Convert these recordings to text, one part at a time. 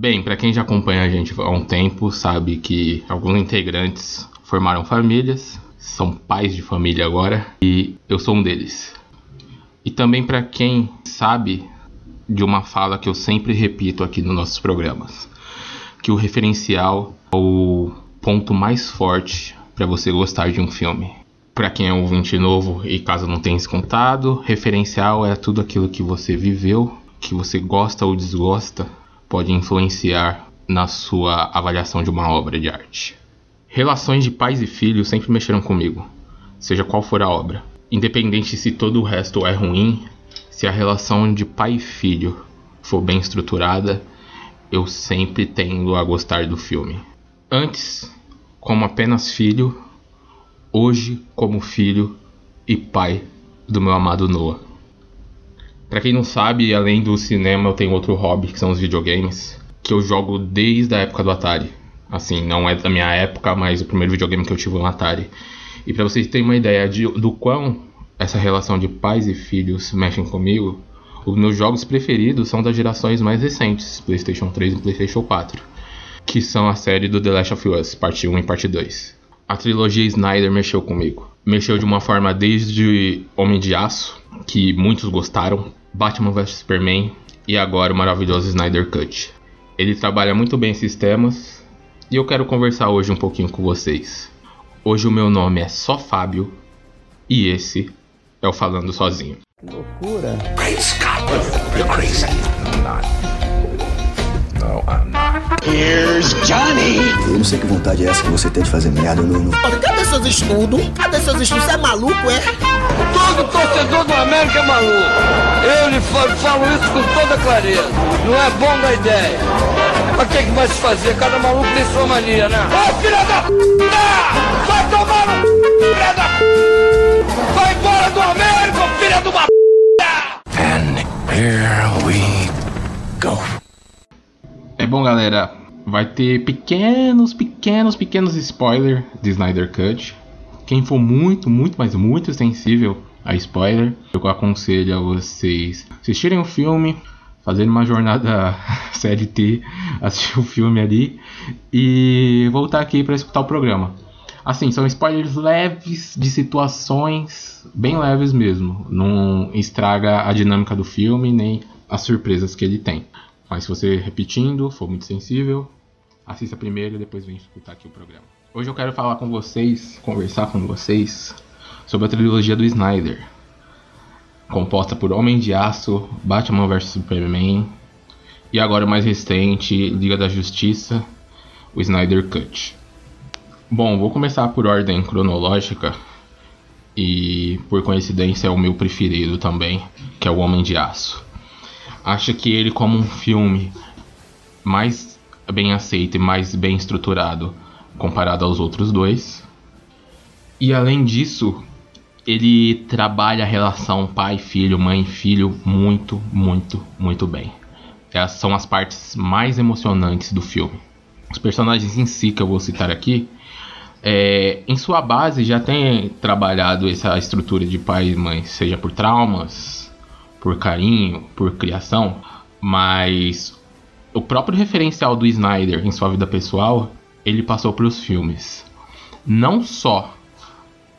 Bem, para quem já acompanha a gente há um tempo, sabe que alguns integrantes formaram famílias, são pais de família agora, e eu sou um deles. E também para quem sabe de uma fala que eu sempre repito aqui nos nossos programas, que o referencial é o ponto mais forte para você gostar de um filme. Para quem é um ouvinte novo e caso não tenha se contado, referencial é tudo aquilo que você viveu, que você gosta ou desgosta, pode influenciar na sua avaliação de uma obra de arte. Relações de pais e filhos sempre mexeram comigo, seja qual for a obra. Independente se todo o resto é ruim, se a relação de pai e filho for bem estruturada, eu sempre tendo a gostar do filme. Antes, como apenas filho, hoje como filho e pai do meu amado Noah. Para quem não sabe, além do cinema, eu tenho outro hobby que são os videogames, que eu jogo desde a época do Atari. Assim, não é da minha época, mas o primeiro videogame que eu tive no Atari. E para vocês terem uma ideia de, do quão essa relação de pais e filhos mexem comigo, os meus jogos preferidos são das gerações mais recentes, PlayStation 3 e PlayStation 4, que são a série do The Last of Us, parte 1 e parte 2. A trilogia Snyder mexeu comigo. Mexeu de uma forma desde Homem de Aço, que muitos gostaram, Batman vs Superman e agora o maravilhoso Snyder Cut. Ele trabalha muito bem esses temas e eu quero conversar hoje um pouquinho com vocês. Hoje o meu nome é só Fábio e esse é o Falando Sozinho. Que loucura! Great Scott, you're crazy. I'm not. No, I'm not. Here's Johnny! Eu não sei que vontade é essa que você tem de fazer merda, Nuno. Cadê seus estudos? Cadê seus estudos? Você é maluco, é? Todo torcedor do América é maluco. Eu lhe falo, falo isso com toda clareza. Não é bom da ideia. Mas o que, que vai se fazer? Cada maluco tem sua mania, né? Ô filha da p! Vai tomar no p, filha da p! Vai embora do América, filha de uma p! And here we go. É bom, galera. Vai ter pequenos, pequenos, pequenos spoilers de Snyder Cut. Quem for muito, muito, mas muito sensível a spoiler, eu aconselho a vocês assistirem o filme, fazerem uma jornada CLT, assistir o filme ali e voltar aqui para escutar o programa. Assim, são spoilers leves de situações bem leves mesmo. Não estraga a dinâmica do filme nem as surpresas que ele tem. Mas se você repetindo, for muito sensível, assista primeiro e depois vem escutar aqui o programa. Hoje eu quero falar com vocês, conversar com vocês sobre a trilogia do Snyder, composta por Homem de Aço, Batman vs Superman e agora o mais recente, Liga da Justiça, o Snyder Cut. Bom, vou começar por ordem cronológica e por coincidência é o meu preferido também, que é o Homem de Aço. Acho que ele como um filme mais bem aceito e mais bem estruturado comparado aos outros dois. E além disso, ele trabalha a relação pai-filho, mãe-filho muito, muito, muito bem. Essas são as partes mais emocionantes do filme. Os personagens em si que eu vou citar aqui, é, em sua base já tem trabalhado essa estrutura de pai e mãe, seja por traumas, por carinho, por criação, mas o próprio referencial do Snyder em sua vida pessoal, ele passou para os filmes. Não só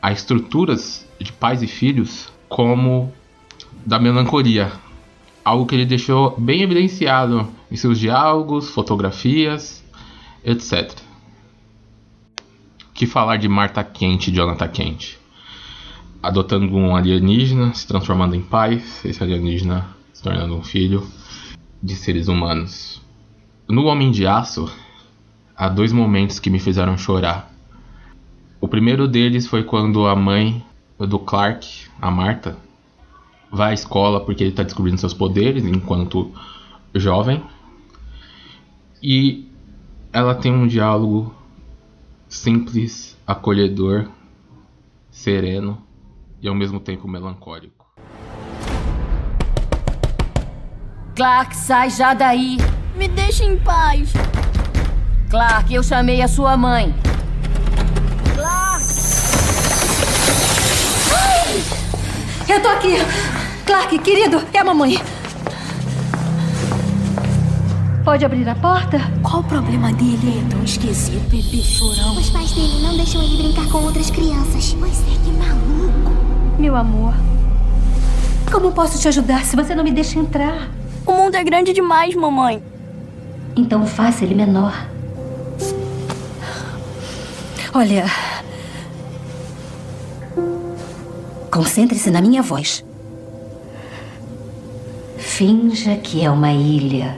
as estruturas de pais e filhos, como da melancolia. Algo que ele deixou bem evidenciado em seus diálogos, fotografias, etc. Que falar de Marta Quente e Jonathan Quente? Adotando um alienígena, se transformando em pai, esse alienígena se tornando um filho de seres humanos. No Homem de Aço, há dois momentos que me fizeram chorar. O primeiro deles foi quando a mãe do Clark, a Marta, vai à escola porque ele está descobrindo seus poderes enquanto jovem. E ela tem um diálogo simples, acolhedor, sereno e ao mesmo tempo melancólico. Clark, sai já daí. Me deixe em paz. Clark, eu chamei a sua mãe. Clark! Eu tô aqui. Clark, querido, é a mamãe. pode abrir a porta? Qual o problema dele? É tão esquisito, bebê chorão. Os pais dele não deixam ele brincar com outras crianças. Mas é que maluco. Meu amor, como posso te ajudar se você não me deixa entrar? O mundo é grande demais, mamãe. Então faça ele menor. Olha. Concentre-se na minha voz. Finja que é uma ilha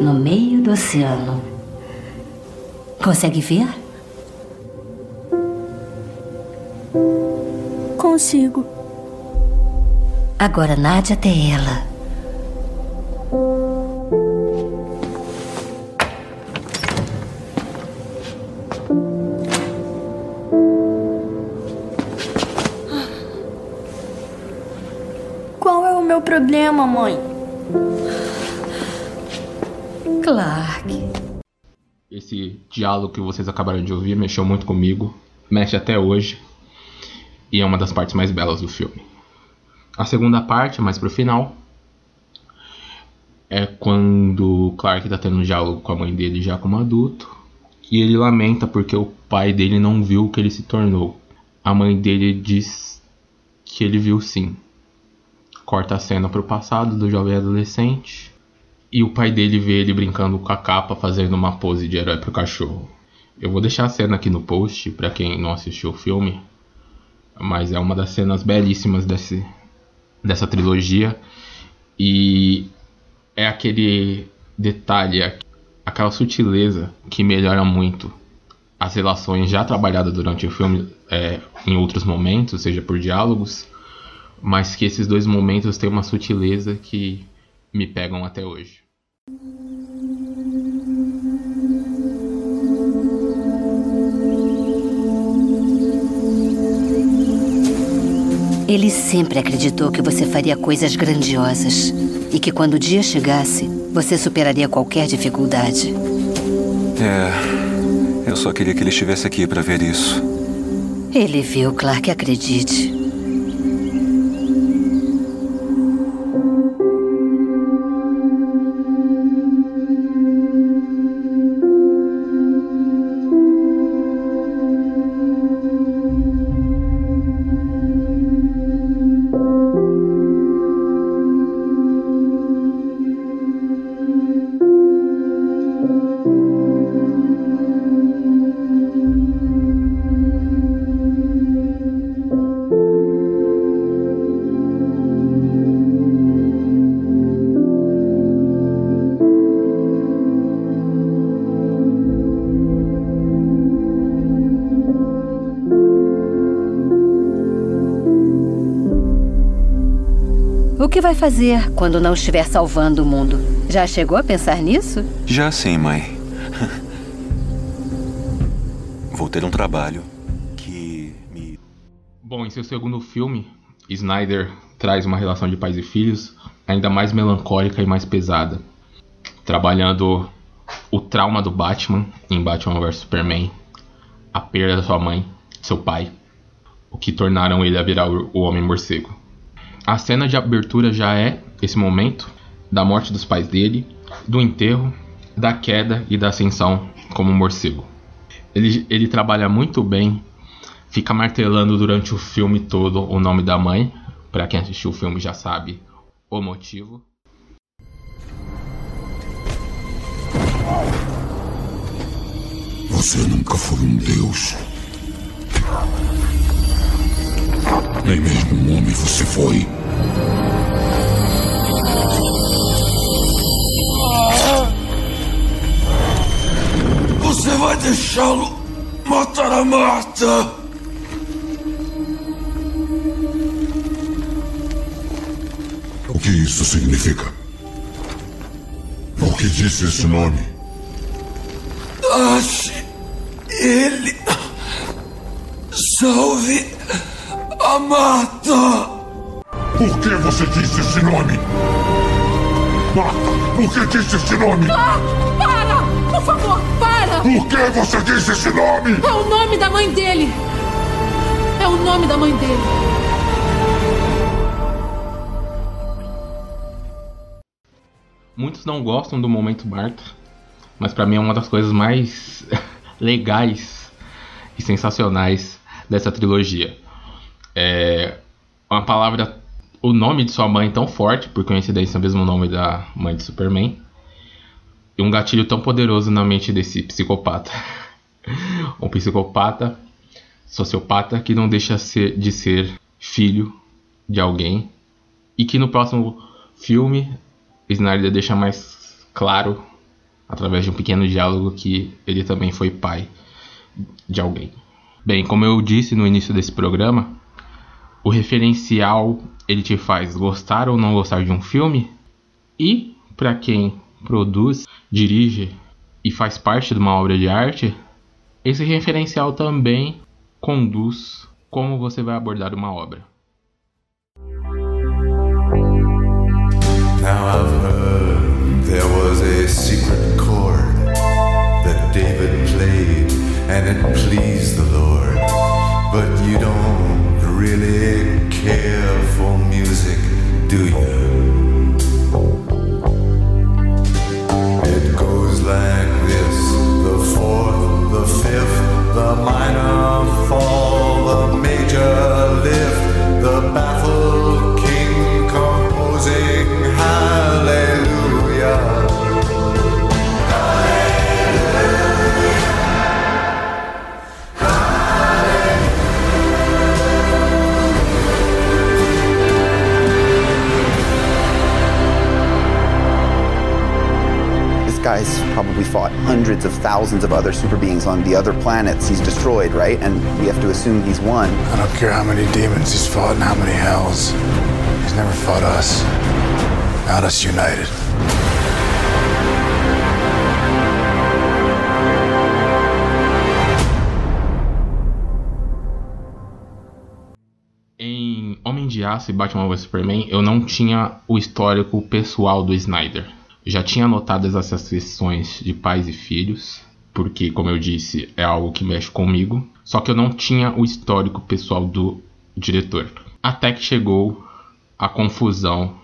no meio do oceano. Consegue ver? Consigo. Agora nade até ela. Problema, mãe? Clark. Esse diálogo que vocês acabaram de ouvir mexeu muito comigo, mexe até hoje, e é uma das partes mais belas do filme. A segunda parte, mais pro final, é quando Clark tá tendo um diálogo com a mãe dele já como adulto, e ele lamenta porque o pai dele não viu o que ele se tornou. A mãe dele diz que ele viu sim. Corta a cena pro passado do jovem adolescente e o pai dele vê ele brincando com a capa, fazendo uma pose de herói pro cachorro. Eu vou deixar a cena aqui no post para quem não assistiu o filme, mas é uma das cenas belíssimas desse, dessa trilogia e é aquele detalhe, aquela sutileza que melhora muito as relações já trabalhadas durante o filme é, em outros momentos, seja por diálogos, mas que esses dois momentos têm uma sutileza que me pegam até hoje. Ele sempre acreditou que você faria coisas grandiosas e que quando o dia chegasse, você superaria qualquer dificuldade. É, eu só queria que ele estivesse aqui para ver isso. Ele viu, Clark, acredite. Que vai fazer quando não estiver salvando o mundo? Já chegou a pensar nisso? Já sim, mãe. Vou ter um trabalho que me. Bom, em seu segundo filme, Snyder traz uma relação de pais e filhos ainda mais melancólica e mais pesada, trabalhando o trauma do Batman em Batman vs Superman, a perda da sua mãe, seu pai, o que tornaram ele a virar o Homem Morcego. A cena de abertura já é esse momento da morte dos pais dele, do enterro, da queda e da ascensão como morcego. Ele, ele trabalha muito bem, fica martelando durante o filme todo o nome da mãe. Para quem assistiu o filme já sabe o motivo. Você nunca foi um deus. Nem mesmo um homem você foi. Você vai deixá-lo matar a Marta? O que isso significa? Por que disse esse nome? Ache ele. Salve a Marta. Por que você disse esse nome? Marta, por que disse esse nome? Clark, para! Por favor, para! Por que você disse esse nome? É o nome da mãe dele! É o nome da mãe dele. Muitos não gostam do momento Marta, mas para mim é uma das coisas mais legais e sensacionais dessa trilogia. É uma palavra, o nome de sua mãe tão forte, por coincidência, é o mesmo nome da mãe de Superman, e um gatilho tão poderoso na mente desse psicopata. um psicopata, sociopata que não deixa ser, de ser filho de alguém e que no próximo filme Snyder deixa mais claro através de um pequeno diálogo que ele também foi pai de alguém. Bem, como eu disse no início desse programa, o referencial ele te faz gostar ou não gostar de um filme e para quem produz, dirige e faz parte de uma obra de arte, esse referencial também conduz como você vai abordar uma obra. Now I've heard there was a secret chord that David played and it pleased the Lord. But you don't really care for music, do you? It goes like this the fourth, the fifth, the minor fall, hundreds of thousands of other super beings on the other planets he's destroyed, right? And we have to assume he's won. I don't care how many demons he's fought and how many hells. He's never fought us. Not us united. Em Homem de Aço e Batman vs Superman, eu não tinha o histórico pessoal do Snyder. Já tinha notado essas sessões de pais e filhos, porque, como eu disse, é algo que mexe comigo. Só que eu não tinha o histórico pessoal do diretor. Até que chegou a confusão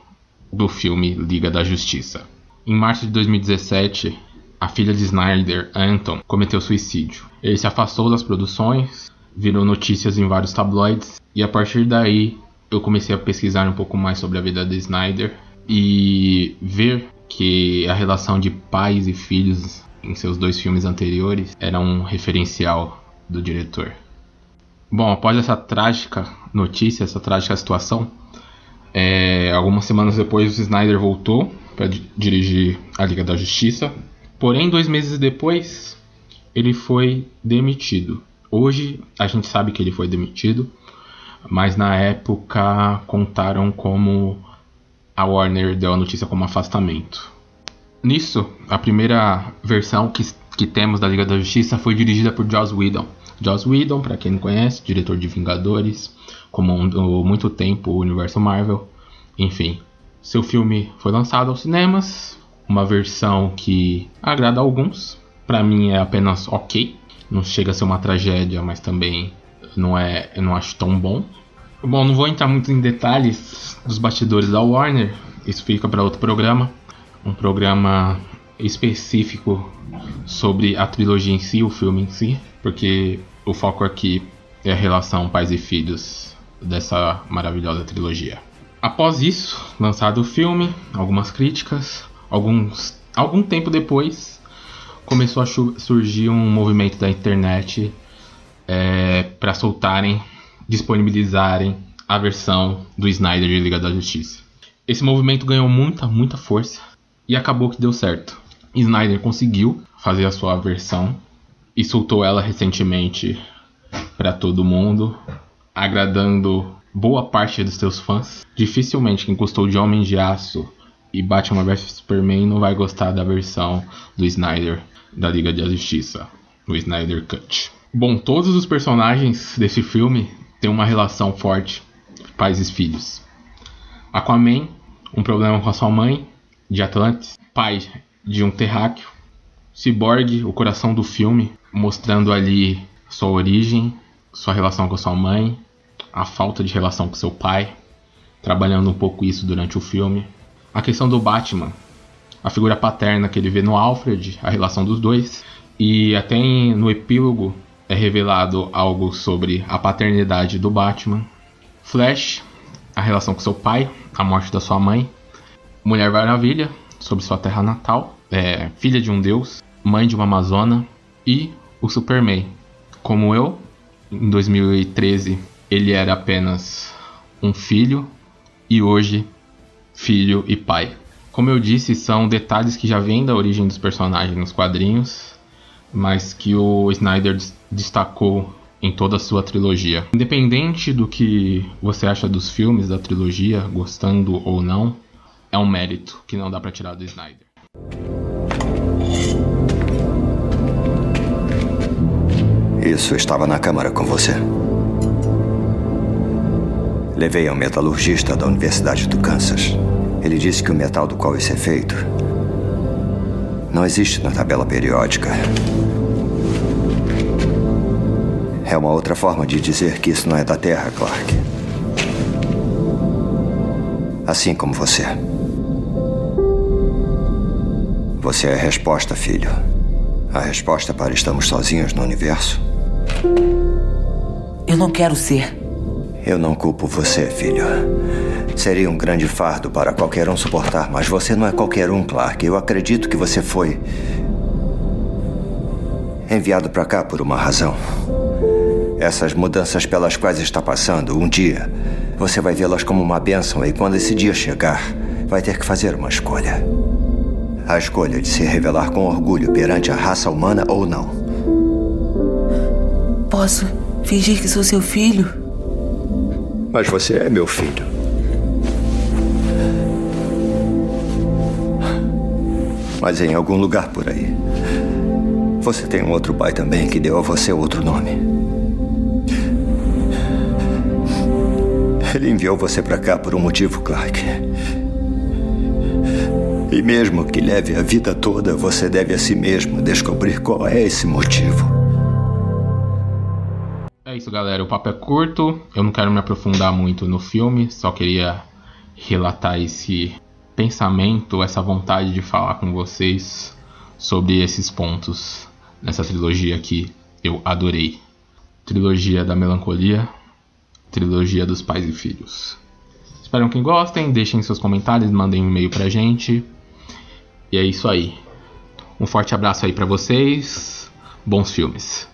do filme Liga da Justiça. Em março de 2017, a filha de Snyder, Anton, cometeu suicídio. Ele se afastou das produções, virou notícias em vários tabloides, e a partir daí eu comecei a pesquisar um pouco mais sobre a vida de Snyder e ver que a relação de pais e filhos em seus dois filmes anteriores era um referencial do diretor. Bom, após essa trágica notícia, essa trágica situação, é, algumas semanas depois o Snyder voltou para dirigir a Liga da Justiça. Porém, dois meses depois, ele foi demitido. Hoje a gente sabe que ele foi demitido, mas na época contaram como a Warner deu a notícia como afastamento. Nisso, a primeira versão que, que temos da Liga da Justiça foi dirigida por Joss Whedon. Joss Whedon, para quem não conhece, diretor de Vingadores, comandou muito tempo o universo Marvel. Enfim, seu filme foi lançado aos cinemas, uma versão que agrada a alguns. Para mim é apenas ok, não chega a ser uma tragédia, mas também não é, eu não acho tão bom. Bom, não vou entrar muito em detalhes dos bastidores da Warner, isso fica para outro programa, um programa específico sobre a trilogia em si, o filme em si, porque o foco aqui é a relação pais e filhos dessa maravilhosa trilogia. Após isso, lançado o filme, algumas críticas, alguns algum tempo depois começou a surgir um movimento da internet é, para soltarem, disponibilizarem a versão do Snyder de Liga da Justiça. Esse movimento ganhou muita, muita força e acabou que deu certo. Snyder conseguiu fazer a sua versão e soltou ela recentemente para todo mundo, agradando boa parte dos seus fãs. Dificilmente quem gostou de Homem de Aço e Batman vs Superman não vai gostar da versão do Snyder da Liga da Justiça, o Snyder Cut. Bom, todos os personagens desse filme têm uma relação forte, pais e filhos. Aquaman, um problema com a sua mãe, de Atlantis, pai de um terráqueo. Cyborg, o coração do filme, mostrando ali sua origem, sua relação com sua mãe, a falta de relação com seu pai, trabalhando um pouco isso durante o filme. A questão do Batman, a figura paterna que ele vê no Alfred, a relação dos dois. E até no epílogo é revelado algo sobre a paternidade do Batman. Flash, a relação com seu pai, a morte da sua mãe. Mulher Maravilha, sobre sua terra natal, é, filha de um deus, mãe de uma amazona. E o Superman. Como eu, em 2013 ele era apenas um filho e hoje filho e pai. Como eu disse, são detalhes que já vêm da origem dos personagens nos quadrinhos, mas que o Snyder destacou em toda a sua trilogia. Independente do que você acha dos filmes da trilogia, gostando ou não, é um mérito que não dá para tirar do Snyder. Isso estava na câmara com você. Levei a um metalurgista da Universidade do Kansas. Ele disse que o metal do qual isso é feito não existe na tabela periódica. É uma outra forma de dizer que isso não é da Terra, Clark. Assim como você. Você é a resposta, filho. A resposta para estamos sozinhos no universo. Eu não quero ser. Eu não culpo você, filho. Seria um grande fardo para qualquer um suportar, mas você não é qualquer um, Clark. Eu acredito que você foi enviado para cá por uma razão. Essas mudanças pelas quais está passando, um dia você vai vê-las como uma bênção e quando esse dia chegar, vai ter que fazer uma escolha. A escolha de se revelar com orgulho perante a raça humana ou não. Posso fingir que sou seu filho? Mas você é meu filho. Mas em algum lugar por aí, você tem um outro pai também que deu a você outro nome. Ele enviou você para cá por um motivo, Clark. E mesmo que leve a vida toda, você deve a si mesmo descobrir qual é esse motivo. É isso, galera. O papo é curto. Eu não quero me aprofundar muito no filme, só queria relatar esse pensamento, essa vontade de falar com vocês sobre esses pontos nessa trilogia que eu adorei. Trilogia da melancolia, trilogia dos pais e filhos. Espero que gostem, deixem seus comentários, mandem um e-mail pra gente. E é isso aí. Um forte abraço aí para vocês. Bons filmes.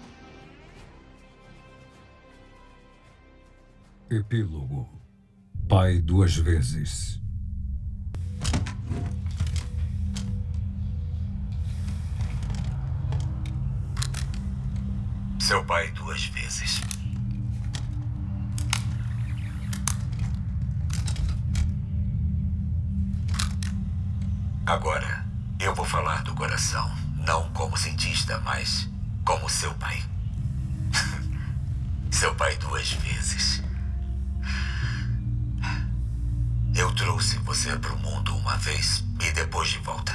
Epílogo. Pai duas vezes. Seu pai duas vezes. Agora, eu vou falar do coração, não como cientista, mas como seu pai. seu pai duas vezes. Eu trouxe você para o mundo uma vez e depois de volta.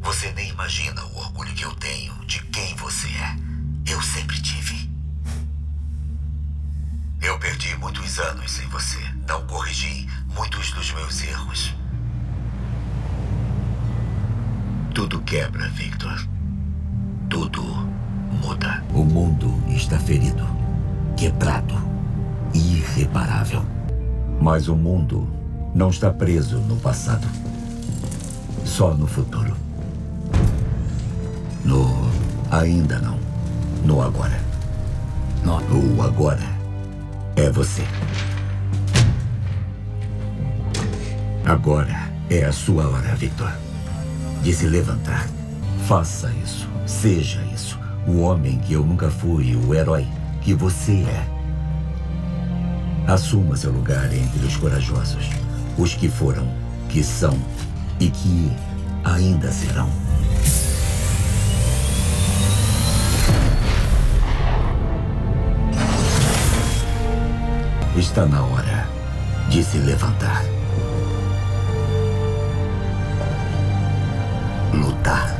Você nem imagina o orgulho que eu tenho de quem você é. Eu sempre tive. Eu perdi muitos anos sem você. Não corrigi muitos dos meus erros. Tudo quebra, Victor. Tudo muda. O mundo está ferido, quebrado, irreparável. Mas o mundo não está preso no passado, só no futuro. No ainda não, no agora. No, o agora é você. Agora é a sua hora, Victor de se levantar. Faça isso. Seja isso. O homem que eu nunca fui, o herói que você é. Assuma seu lugar entre os corajosos, os que foram, que são e que ainda serão. Está na hora de se levantar. Lutar,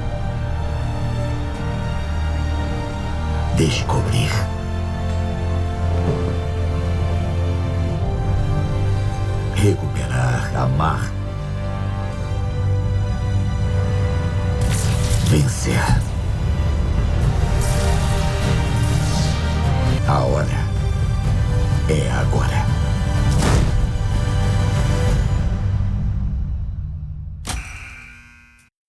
descobrir. Recuperar, amar. vencer. A hora é agora.